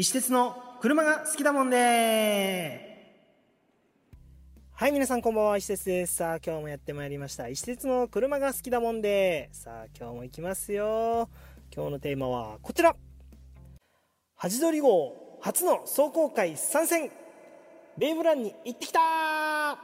石鉄の車が好きだもんではい、皆さんこんばんは、石鉄です。さあ、今日もやってまいりました。石鉄の車が好きだもんでさあ、今日も行きますよ。今日のテーマはこちらハジドリ号初の走行会参戦ベイブランに行ってきたは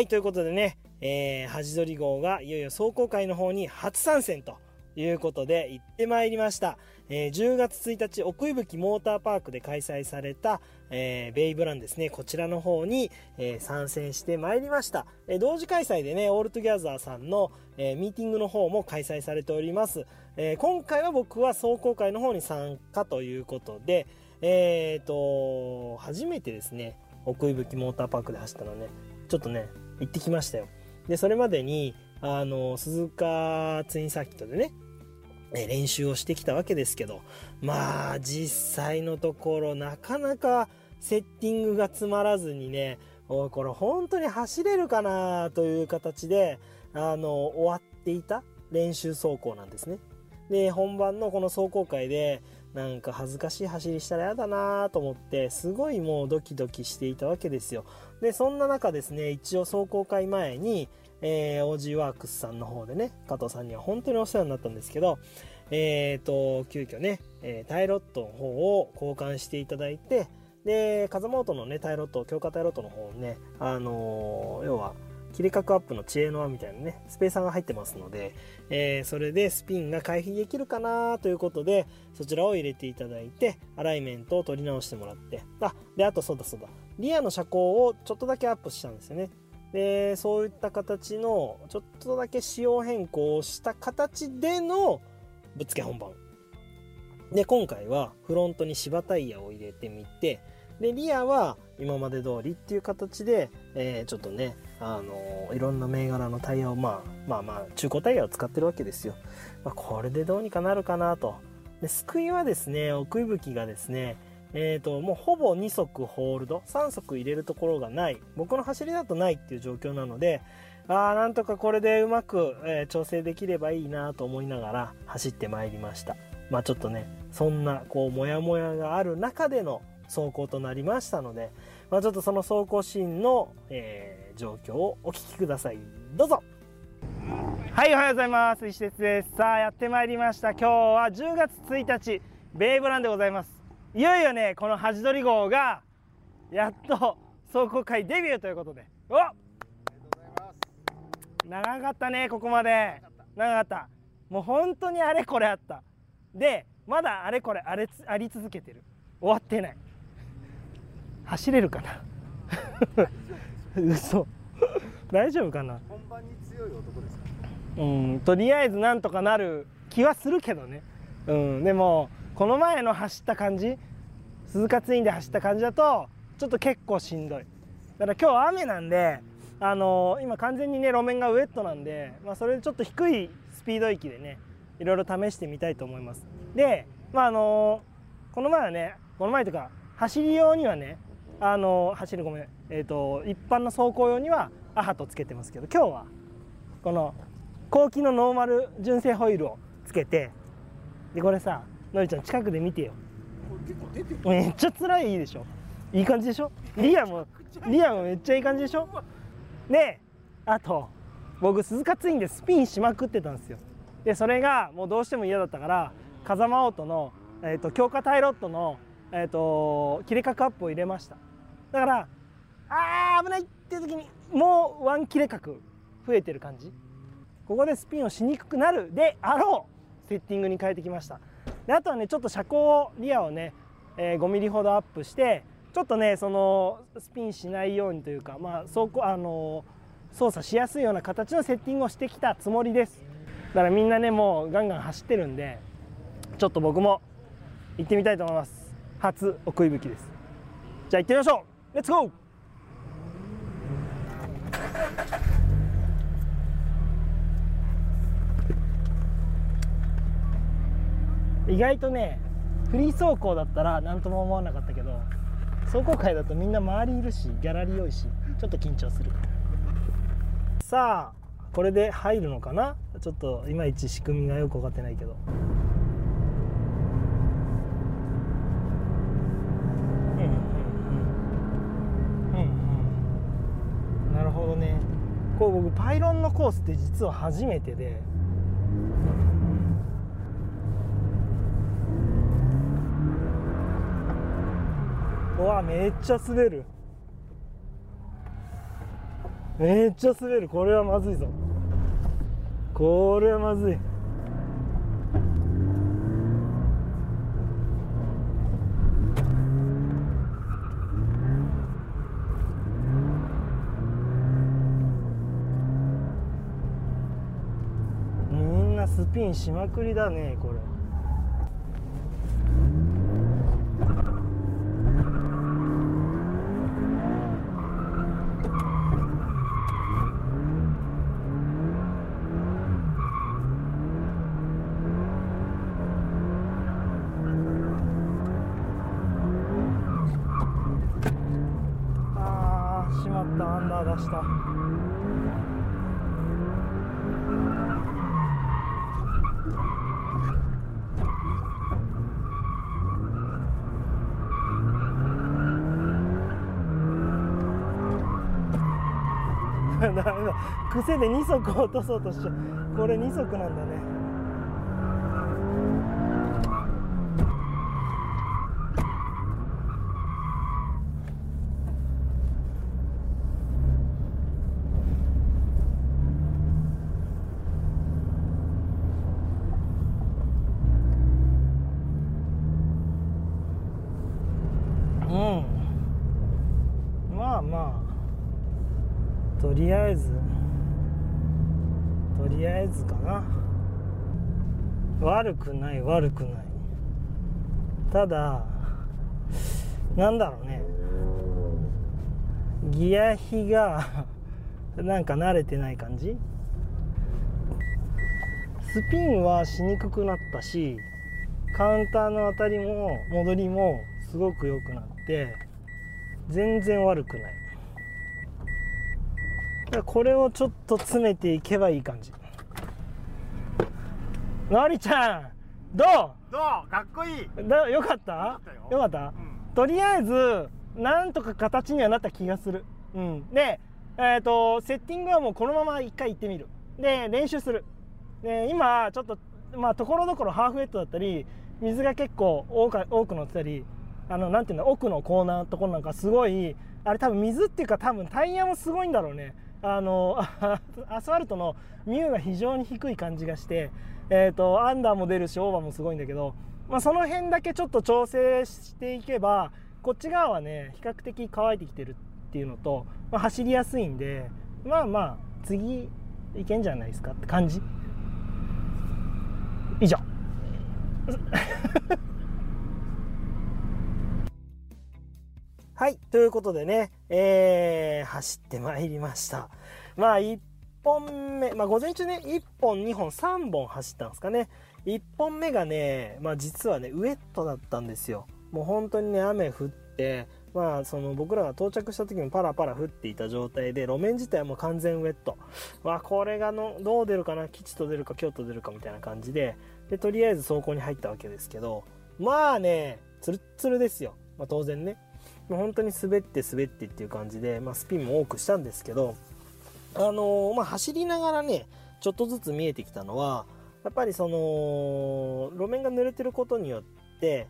い、ということでね、えー、ハジドリ号がいよいよ走行会の方に初参戦ということで行ってまいりました。えー、10月1日、奥伊吹モーターパークで開催された、えー、 Baberun ですね、こちらの方に、えー、参戦してまいりました。え、同時開催でね、オールトゥギャザーさんの、え、ミーティングの方も開催されております。え、今回は僕は走行会の方に参加ということで、えーと、初めてですね、奥伊吹モーターパークで走ったのね、ちょっとね、行ってきましたよ。で、それまでに、あの、鈴鹿ツインサーキットでね、練習をしてきたわけですけど、まあ、実際のところ、なかなかセッティングがつまらずにね、お、これ本当に走れるかなという形で、あの、終わっていた練習走行なんですね。で、本番のこの走行会で、なんか恥ずかしい走りしたら嫌だなと思って、すごいもうドキドキしていたわけですよ。で、そんな中ですね、一応走行会前に、えー、OG ワークスさんの方でね、加藤さんには本当にお世話になったんですけど、えっ、ー、と、急遽ね、えー、タイロットの方を交換していただいて、で、風モートのね、タイロット、強化タイロットの方をね、あのー、要は、切り角アップの知恵の輪みたいなね、スペーサーが入ってますので、えー、それでスピンが回避できるかなということで、そちらを入れていただいて、アライメントを取り直してもらって、あ、で、あとそうだそうだ、リアの車高をちょっとだけアップしたんですよね。で、そういった形の、ちょっとだけ仕様変更をした形でのぶっつけ本番。で、今回はフロントに芝タイヤを入れてみて、で、リアは今まで通りっていう形で、えー、ちょっとね、あのー、いろんな銘柄のタイヤを、まあ、まあまあ、中古タイヤを使ってるわけですよ。まあ、これでどうにかなるかなと。で、救いはですね、奥吹きがですね、え、ー、と、もうほぼ2足ホールド、3足入れるところがない。僕の走りだとないっていう状況なので、ああ、なんとかこれでうまく、えー、調整できればいいなと思いながら走ってまいりました。まあちょっとね、そんな、こう、モヤモヤがある中での走行となりましたので、まあちょっとその走行シーンの、えー、状況をお聞きください。どうぞはい、おはようございます。石鉄です。さあ、やってまいりました。今日は10月1日、ベイブランでございます。いよいよねこのハジドリ号がやっと走行会デビューということでお長かったねここまで長かったもう本当にあれこれあったでまだあれこれあれあり続けてる終わってない走れるかな？嘘。大丈夫かな？本番に強い男ですか？うんとりあえずなんとかなる気はするけどね。うんでもこの前の走った感じ鈴鹿ツインで走った感じだとちょっと結構しんどい。だから今日雨なんであのー、今完全にね路面がウェットなんで、まあ、それでちょっと低いスピード域でねいろいろ試してみたいと思います。でまああのー、この前はねこの前というか走り用にはねあのー、走るごめん。えっ、と一般の走行用にはアハトつけてますけど今日はこの後期のノーマル純正ホイールをつけてでこれさのりちゃん近くで見てよ。めっちゃ辛いでしょ？いい感じでしょ？リアもリアもめっちゃいい感じでしょ？であと僕鈴鹿ツインでスピンしまくってたんですよ。でそれがもうどうしても嫌だったから風間オートの、えーと、強化タイロットの、えーと、切れ角アップを入れましただからあー危ないっていう時にもうワン切れ角増えてる感じ。ここでスピンをしにくくなるであろうセッティングに変えてきました。であとはねちょっと車高リアをね、えー、5ミリほどアップしてちょっとねそのスピンしないようにというかまあ走行あの操作しやすいような形のセッティングをしてきたつもりです。だからみんなねもうガンガン走ってるんでちょっと僕も行ってみたいと思います。初奥い吹きです。じゃあ行ってみましょう。レッツゴー意外とねフリー走行だったら何とも思わなかったけど走行会だとみんな周りいるしギャラリー多いしちょっと緊張する。さあこれで入るのかな？ちょっといまいち仕組みがよく分かってないけど。こう僕パイロンのコースって実は初めてで。うわめっちゃ滑る。めっちゃ滑る。これはまずいぞ。これはまずいみんなスピンしまくりだねこれ。あーしまった。アンダー出した。ダメだ癖で2足落とそうとしちゃうこれ2足なんだねうん。まあまあ。とりあえずとりあえずかな。悪くない悪くない。ただなんだろうね。ギア比が なんか慣れてない感じ。スピンはしにくくなったしカウンターの当たりも戻りもすごく良くなって全然悪くない。らこれをちょっと詰めていけばいい感じ。のりちゃんどどう？かっこいい。うだよかった？よかったよ。よかった？うん。とりあえずなんとか形にはなった気がする。うん。でえっ、とセッティングはもうこのまま一回行ってみる。で練習する。で今ちょっとまあところどころハーフウェットだったり水が結構多か多く乗ってたりあのなんていうの？奥のコーナーのところなんかすごいあれ多分水っていうか多分タイヤもすごいんだろうねあの アスファルトのミューが非常に低い感じがして、えー、とアンダーも出るしオーバーもすごいんだけど、まあ、その辺だけちょっと調整していけばこっち側はね比較的乾いてきてるっていうのと、まあ、走りやすいんでまあまあ次いけんじゃないですかって感じ。以上。はいということでね、えー走ってまいりました。まあ1本目まあ午前中ね1本2本3本走ったんですかね。1本目がねまあ実はねウェットだったんですよ。もう本当にね雨降ってまあその僕らが到着した時もパラパラ降っていた状態で路面自体はもう完全ウェット。まあこれがのどう出るかな吉と出るか京と出るかみたいな感じででとりあえず走行に入ったわけですけどまあねツルッツルですよ、まあ、当然ね。もう本当に滑って滑ってっていう感じで、まあ、スピンも多くしたんですけどあのーまあ走りながらねちょっとずつ見えてきたのはやっぱりその路面が濡れてることによって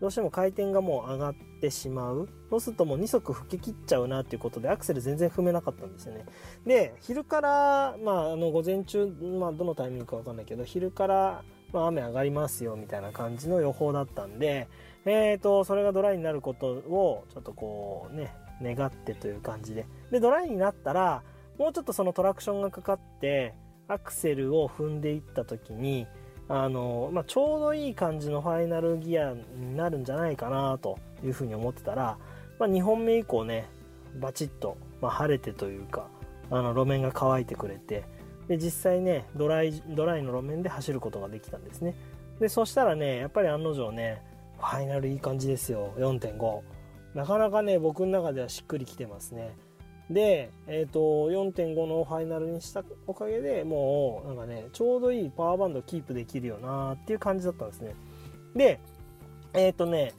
どうしても回転がもう上がってしまう。そうするともう2足吹き切っちゃうなっていうことでアクセル全然踏めなかったんですよね。で昼からまああの午前中まあどのタイミングかわかんないけど昼からまあ雨上がりますよみたいな感じの予報だったんでえーとそれがドライになることをちょっとこうね願ってという感じで。でドライになったらもうちょっとそのトラクションがかかってアクセルを踏んでいった時にあの、まあ、ちょうどいい感じのファイナルギアになるんじゃないかなというふうに思ってたら、まあ、2本目以降ねバチッと、まあ、晴れてというかあの路面が乾いてくれてで実際ねドライドライの路面で走ることができたんですね。でそしたらねやっぱり案の定ねファイナルいい感じですよ。4.5なかなかね僕の中ではしっくりきてますね。で、えー、と4.5のファイナルにしたおかげでもうなんかねちょうどいいパワーバンドキープできるよなっていう感じだったんですね。でえっ、とね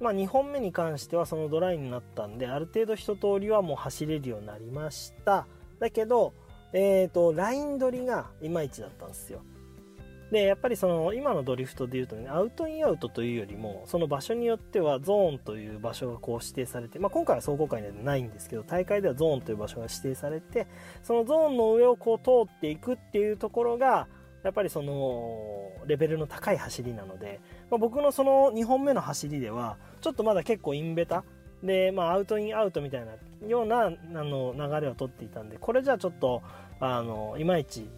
まあ2本目に関してはそのドライになったんである程度一通りはもう走れるようになりました。だけどえっ、と、ライン取りがいまいちだったんですよ。で、やっぱりその、今のドリフトで言うとね、アウトインアウトというよりも、その場所によってはゾーンという場所がこう指定されて、まあ今回は総合会ではないんですけど、大会ではゾーンという場所が指定されて、そのゾーンの上をこう通っていくっていうところが、やっぱりその、レベルの高い走りなので、まあ、僕のその2本目の走りでは、ちょっとまだ結構インベタ、で、まあ、アウトインアウトみたいなようなあの流れを取っていたんで、これじゃあちょっと、あの、いまいち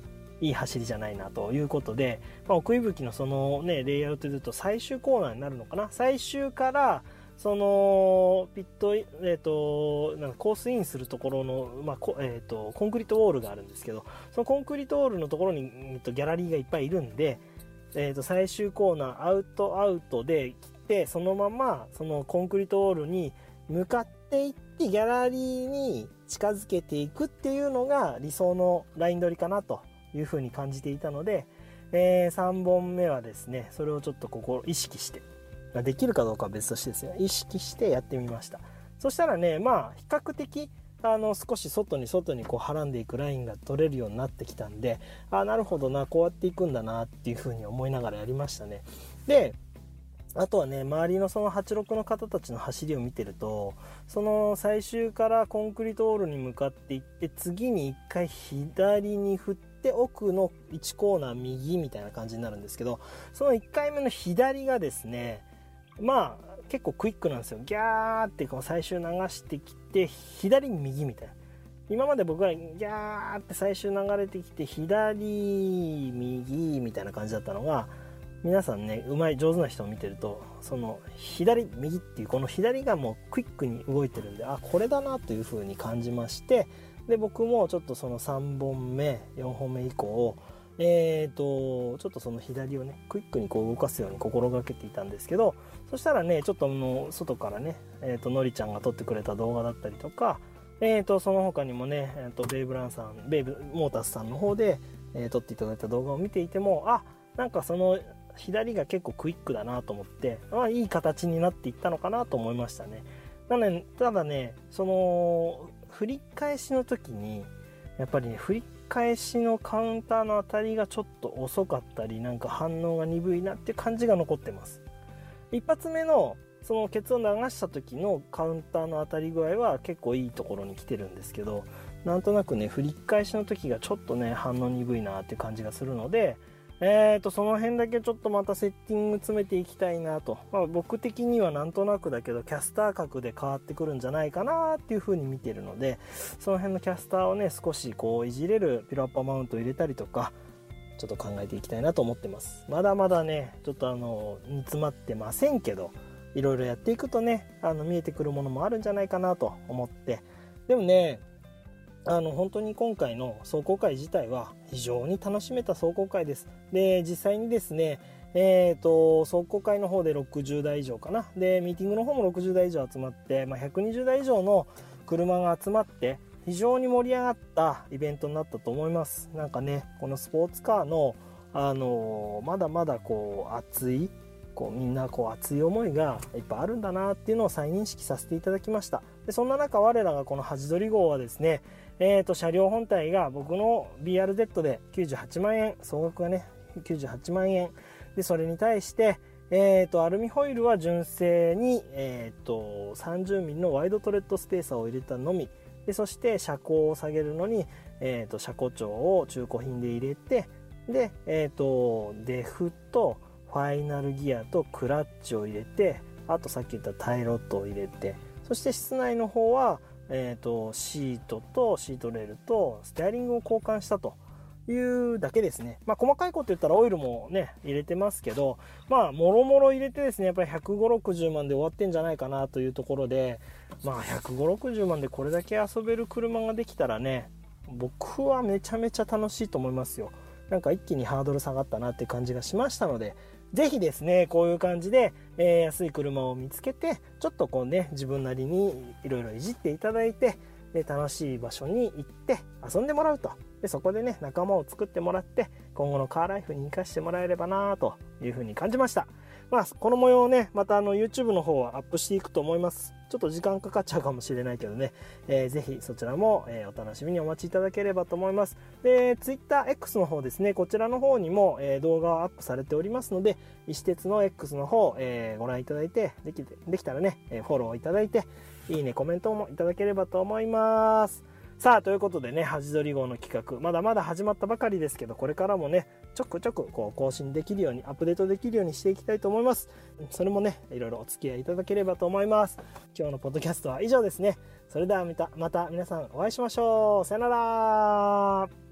いい走りじゃないなということで、まあ、奥井吹のそのね、レイアウトで言うと最終コーナーになるのかな？最終から、その、ピット、えっ、ー、と、なんかコースインするところの、まあ、え、ー、と、コンクリートウォールがあるんですけど、そのコンクリートウォールのところに、えっと、ギャラリーがいっぱいいるんで、え、ー、と、最終コーナー、アウトアウトで来て、そのまま、そのコンクリートウォールに向かっていって、ギャラリーに近づけていくっていうのが理想のライン取りかなというふうに感じていたので、えー、3本目はですね、それをちょっとここ意識して、できるかどうかは別としてですよ。意識してやってみました。そしたらね、まあ、比較的、あの、少し外に外にこう、はらんでいくラインが取れるようになってきたんで、あなるほどな、こうやっていくんだな、っていうふうに思いながらやりましたね。で、あとはね、周りのその86の方たちの走りを見てると、その最終からコンクリートオールに向かっていって、次に1回左に振って、奥の1コーナー右みたいな感じになるんですけど、その1回目の左がですね、まあ、結構クイックなんですよ。ギャーってこう最終流してきて、左右みたいな。今まで僕はギャーって最終流れてきて、左、右みたいな感じだったのが、皆さんね、うまい、上手な人を見てると、その、左、右っていう、この左がもうクイックに動いてるんで、あ、これだなという風に感じまして、で、僕もちょっとその3本目、4本目以降、えーと、ちょっとその左をね、クイックにこう動かすように心がけていたんですけど、そしたらね、ちょっとの外からね、えーと、のりちゃんが撮ってくれた動画だったりとか、えーと、その他にもね、えーと、ベイブランさん、ベイブモータスさんの方で、えー、撮っていただいた動画を見ていても、あ、なんかその左が結構クイックだなと思って、まあ、いい形になっていったのかなと思いましたね。なので、ただね、その、振り返しの時に、やっぱりね、振り返しのカウンターの当たりがちょっと遅かったり、なんか反応が鈍いなっていう感じが残ってます。一発目の、そのケツを流した時のカウンターの当たり具合は結構いいところに来てるんですけど、なんとなくね、振り返しの時がちょっとね、反応鈍いなっていう感じがするので、えーと、その辺だけちょっとまたセッティング詰めていきたいなと。まあ、僕的にはなんとなくだけど、キャスター角で変わってくるんじゃないかなっていう風に見てるので、その辺のキャスターをね、少しこういじれるピロアッパマウントを入れたりとか、ちょっと考えていきたいなと思ってます。まだまだね、ちょっとあの、煮詰まってませんけど、いろいろやっていくとね、あの、見えてくるものもあるんじゃないかなと思って。でもね、あの本当に今回の壮行会自体は非常に楽しめた壮行会です。で、実際にですね、え、ー、と、壮行会の方で60台以上かな。で、ミーティングの方も60台以上集まって、まあ、120台以上の車が集まって、非常に盛り上がったイベントになったと思います。なんかね、このスポーツカーの、あのまだまだこう、熱い、こう、みんなこう、熱い思いがいっぱいあるんだなっていうのを再認識させていただきました。で、そんな中、我らがこのハジドリ号はですね、えー、と、車両本体が僕の BRZ で98万円、総額がね、98万円。で、それに対して、えー、と、アルミホイルは純正に、えー、と、30ミリのワイドトレッドスペーサーを入れたのみ。で、そして車高を下げるのに、えー、と、車高調を中古品で入れて、で、えっ、と、デフとファイナルギアとクラッチを入れて、あとさっき言ったタイロットを入れて、そして室内の方は、えーと、シートとシートレールとステアリングを交換したというだけですね。まあ、細かいこと言ったらオイルもね、入れてますけど、まあ、もろもろ入れてですね、やっぱり150、60万で終わってんじゃないかなというところで、まあ、150、60万でこれだけ遊べる車ができたらね、僕はめちゃめちゃ楽しいと思いますよ。なんか一気にハードル下がったなって感じがしましたので、ぜひですね、こういう感じで、えー、安い車を見つけて、ちょっとこうね、自分なりにいろいろいじっていただいて、で、楽しい場所に行って遊んでもらうと。で、そこでね、仲間を作ってもらって、今後のカーライフに活かしてもらえればなというふうに感じました。まあ、この模様をね、またあの YouTube の方はアップしていくと思います。ちょっと時間かかっちゃうかもしれないけどね、えー、ぜひそちらも、え、お楽しみにお待ちいただければと思います。で、TwitterX の方ですね、こちらの方にも、え、動画をアップされておりますので、石鉄の X の方、え、ご覧いただいて、できできたらね、えフォローいただいて、いいね、コメントもいただければと思います。さあ、ということでね、ハジドリ号の企画、まだまだ始まったばかりですけど、これからもね、ちょくちょくこう更新できるように、アップデートできるようにしていきたいと思います。それもね、いろいろお付き合いいただければと思います。今日のポッドキャストは以上ですね。それではまた、また皆さんお会いしましょう。さよなら